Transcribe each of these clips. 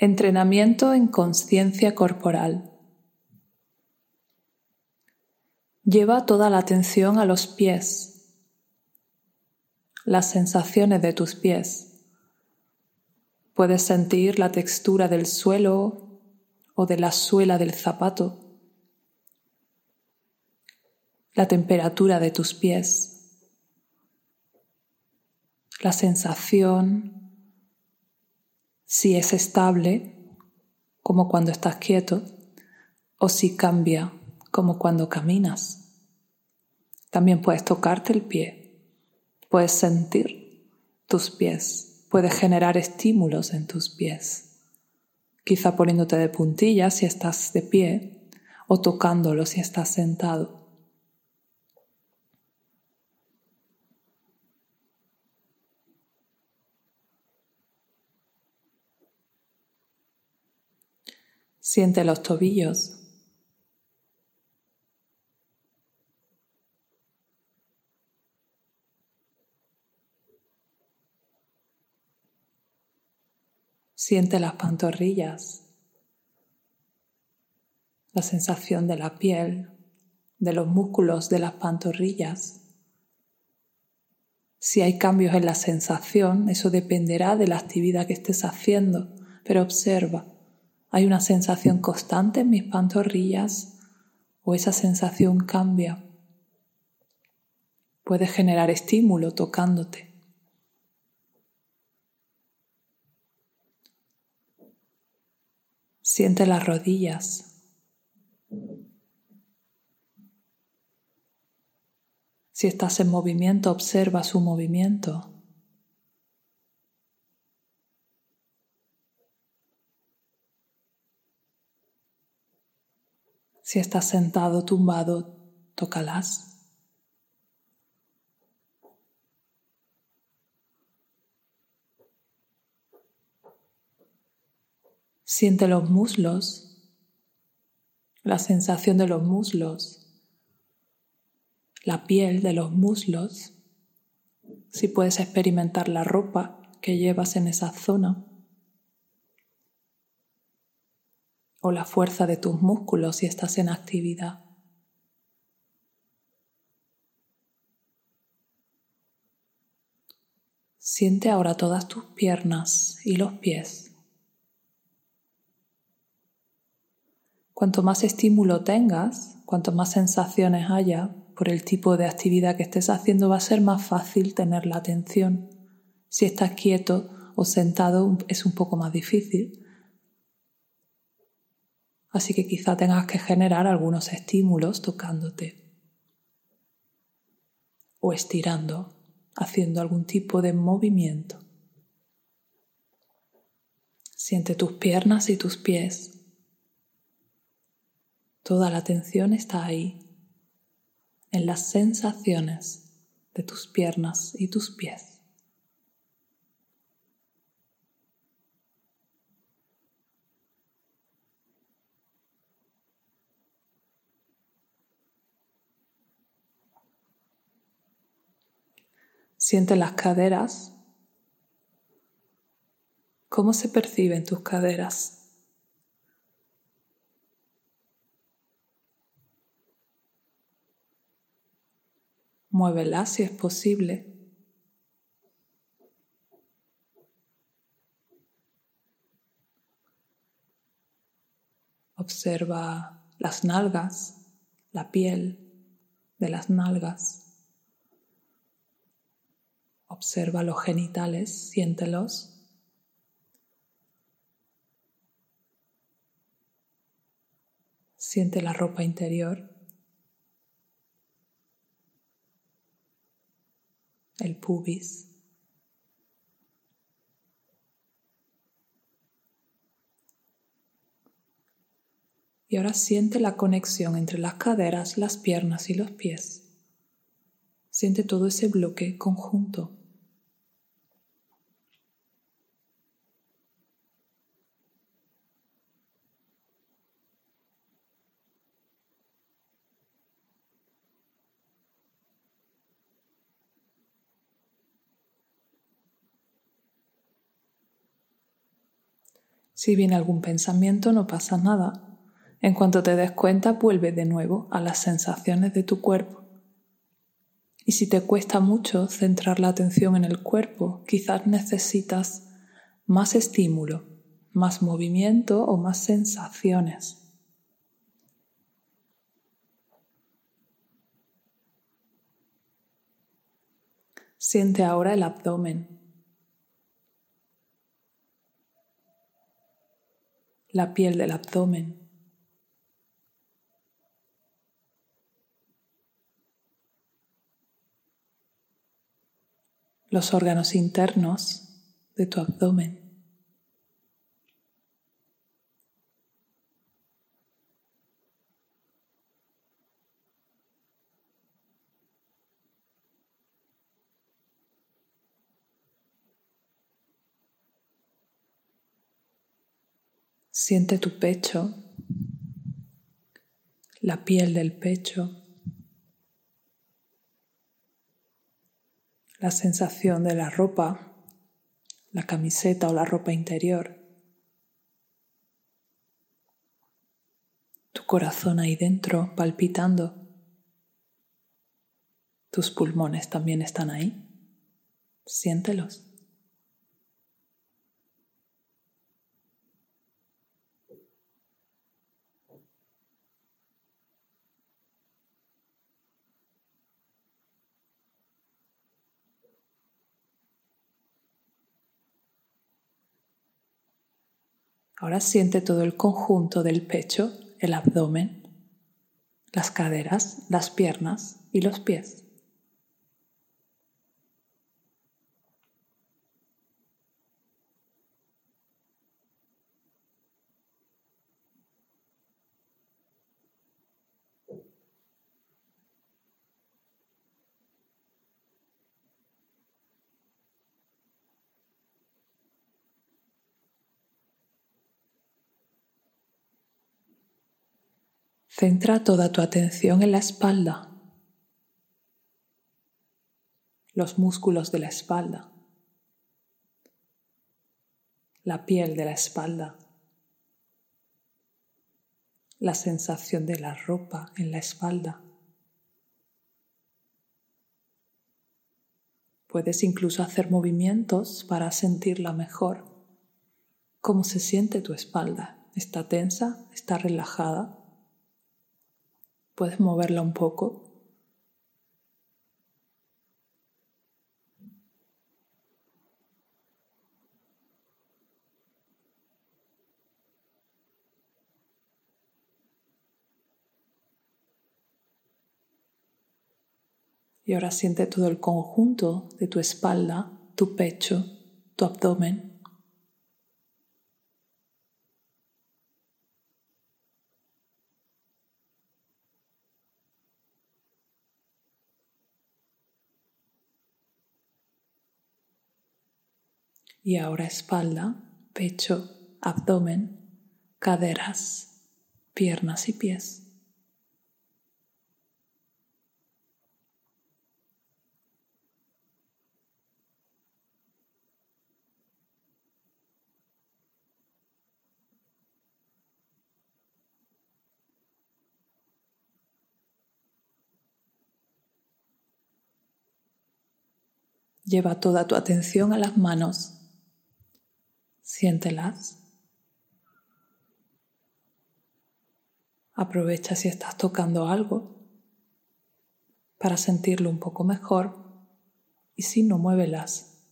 Entrenamiento en conciencia corporal. Lleva toda la atención a los pies, las sensaciones de tus pies. Puedes sentir la textura del suelo o de la suela del zapato, la temperatura de tus pies, la sensación si es estable, como cuando estás quieto, o si cambia, como cuando caminas. También puedes tocarte el pie, puedes sentir tus pies, puedes generar estímulos en tus pies, quizá poniéndote de puntillas si estás de pie o tocándolo si estás sentado. Siente los tobillos. Siente las pantorrillas, la sensación de la piel, de los músculos de las pantorrillas. Si hay cambios en la sensación, eso dependerá de la actividad que estés haciendo, pero observa hay una sensación constante en mis pantorrillas o esa sensación cambia. Puedes generar estímulo tocándote. Siente las rodillas. Si estás en movimiento, observa su movimiento. Si estás sentado, tumbado, tócalas. Siente los muslos, la sensación de los muslos, la piel de los muslos, si puedes experimentar la ropa que llevas en esa zona. O la fuerza de tus músculos si estás en actividad. Siente ahora todas tus piernas y los pies. Cuanto más estímulo tengas, cuanto más sensaciones haya por el tipo de actividad que estés haciendo, va a ser más fácil tener la atención. Si estás quieto o sentado es un poco más difícil, Así que quizá tengas que generar algunos estímulos tocándote o estirando, haciendo algún tipo de movimiento. Siente tus piernas y tus pies. Toda la atención está ahí, en las sensaciones de tus piernas y tus pies. Siente las caderas. ¿Cómo se perciben tus caderas? Muévelas si es posible. Observa las nalgas, la piel de las nalgas. Observa los genitales, siéntelos. Siente la ropa interior, el pubis. Y ahora siente la conexión entre las caderas, las piernas y los pies. Siente todo ese bloque conjunto. Si viene algún pensamiento, no pasa nada. En cuanto te des cuenta, vuelve de nuevo a las sensaciones de tu cuerpo. Y si te cuesta mucho centrar la atención en el cuerpo, quizás necesitas más estímulo, más movimiento o más sensaciones. Siente ahora el abdomen. La piel del abdomen. los órganos internos de tu abdomen. Siente tu pecho, la piel del pecho, la sensación de la ropa, la camiseta o la ropa interior, tu corazón ahí dentro palpitando, tus pulmones también están ahí, siéntelos. Ahora siente todo el conjunto del pecho, el abdomen, las caderas, las piernas y los pies. Centra toda tu atención en la espalda, los músculos de la espalda, la piel de la espalda, la sensación de la ropa en la espalda. Puedes incluso hacer movimientos para sentirla mejor. ¿Cómo se siente tu espalda? ¿Está tensa? ¿Está relajada? Puedes moverla un poco. Y ahora siente todo el conjunto de tu espalda, tu pecho, tu abdomen. Y ahora espalda, pecho, abdomen, caderas, piernas y pies. Lleva toda tu atención a las manos Siéntelas. Aprovecha si estás tocando algo para sentirlo un poco mejor y si no, muévelas.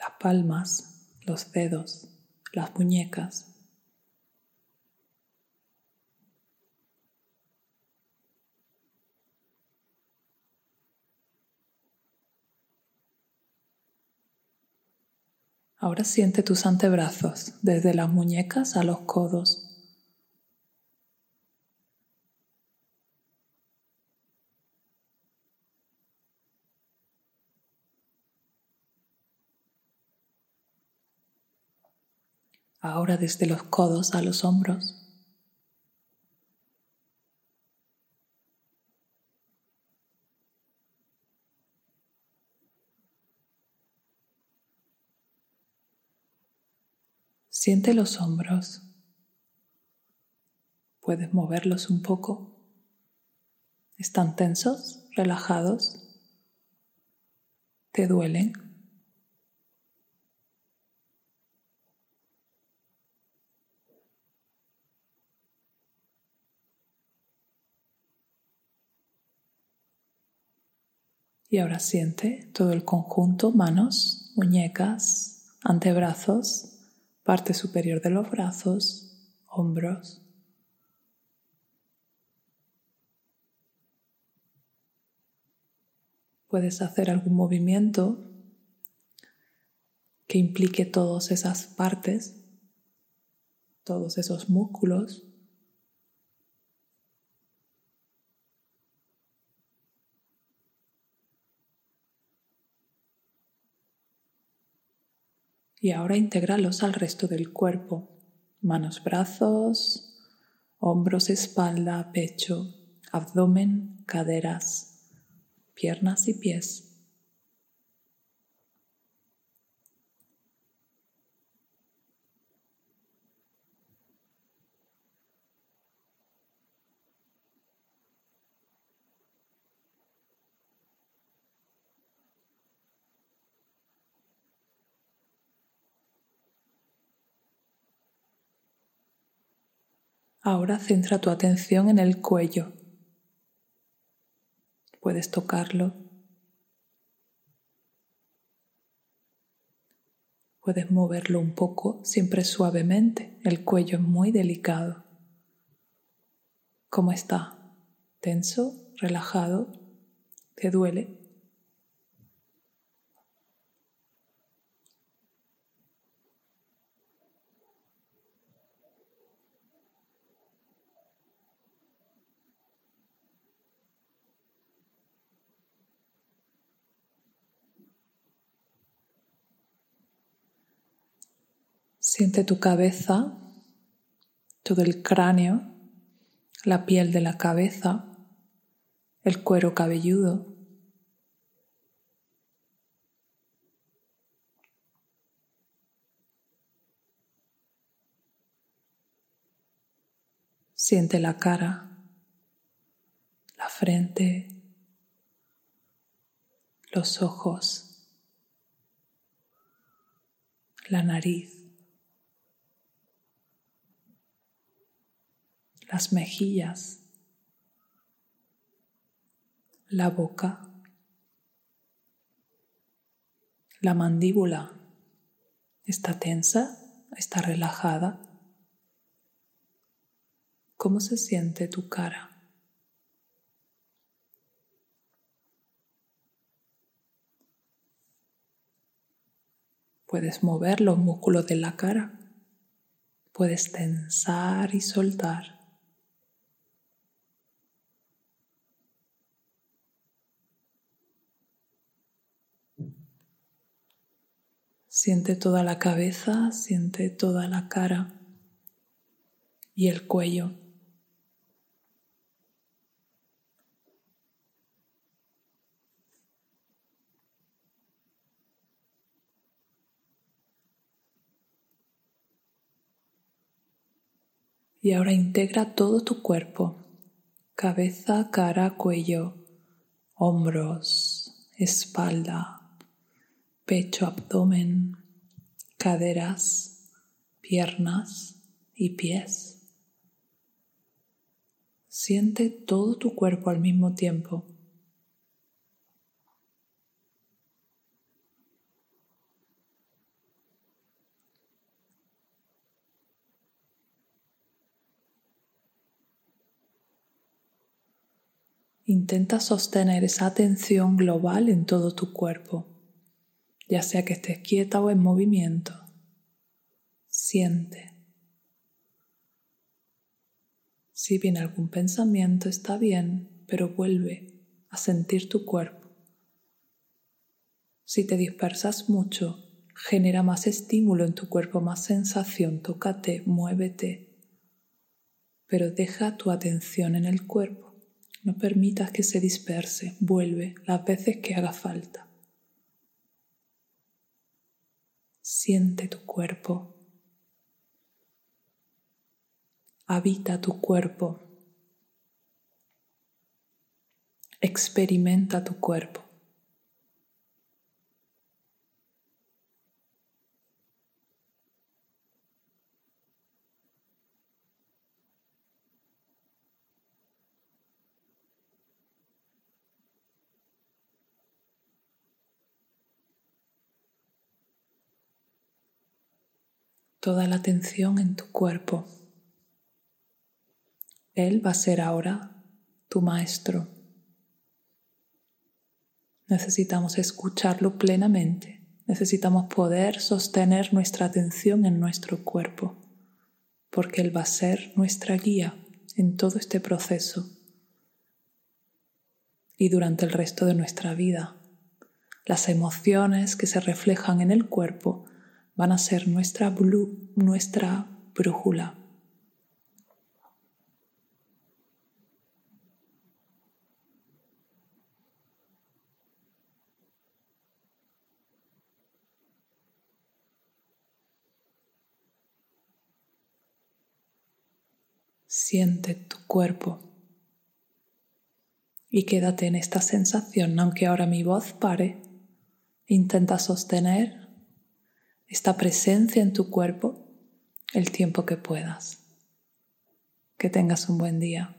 Las palmas, los dedos, las muñecas. Ahora siente tus antebrazos desde las muñecas a los codos. Ahora desde los codos a los hombros. Siente los hombros. Puedes moverlos un poco. ¿Están tensos? ¿Relajados? ¿Te duelen? Y ahora siente todo el conjunto, manos, muñecas, antebrazos, parte superior de los brazos, hombros. Puedes hacer algún movimiento que implique todas esas partes, todos esos músculos. Y ahora intégralos al resto del cuerpo. Manos, brazos, hombros, espalda, pecho, abdomen, caderas, piernas y pies. Ahora centra tu atención en el cuello. Puedes tocarlo. Puedes moverlo un poco, siempre suavemente. El cuello es muy delicado. ¿Cómo está? ¿Tenso? ¿Relajado? ¿Te duele? Siente tu cabeza, todo el cráneo, la piel de la cabeza, el cuero cabelludo. Siente la cara, la frente, los ojos, la nariz. Las mejillas, la boca, la mandíbula está tensa, está relajada. ¿Cómo se siente tu cara? Puedes mover los músculos de la cara. Puedes tensar y soltar. Siente toda la cabeza, siente toda la cara y el cuello. Y ahora integra todo tu cuerpo, cabeza, cara, cuello, hombros, espalda, pecho, abdomen, caderas, piernas y pies. Siente todo tu cuerpo al mismo tiempo. Intenta sostener esa atención global en todo tu cuerpo ya sea que estés quieta o en movimiento. Siente. Si viene algún pensamiento, está bien, pero vuelve a sentir tu cuerpo. Si te dispersas mucho, genera más estímulo en tu cuerpo, más sensación, tócate, muévete, pero deja tu atención en el cuerpo. No permitas que se disperse, vuelve las veces que haga falta. siente tu cuerpo. Habita tu cuerpo. Experimenta tu cuerpo. Toda la atención en tu cuerpo. Él va a ser ahora tu maestro. Necesitamos escucharlo plenamente. Necesitamos poder sostener nuestra atención en nuestro cuerpo, porque Él va a ser nuestra guía en todo este proceso y durante el resto de nuestra vida. Las emociones que se reflejan en el cuerpo van a ser nuestra, nuestra brújula. Siente tu cuerpo y quédate en esta sensación, aunque ahora mi voz pare. Intenta sostener esta presencia en tu cuerpo el tiempo que puedas. Que tengas un buen día.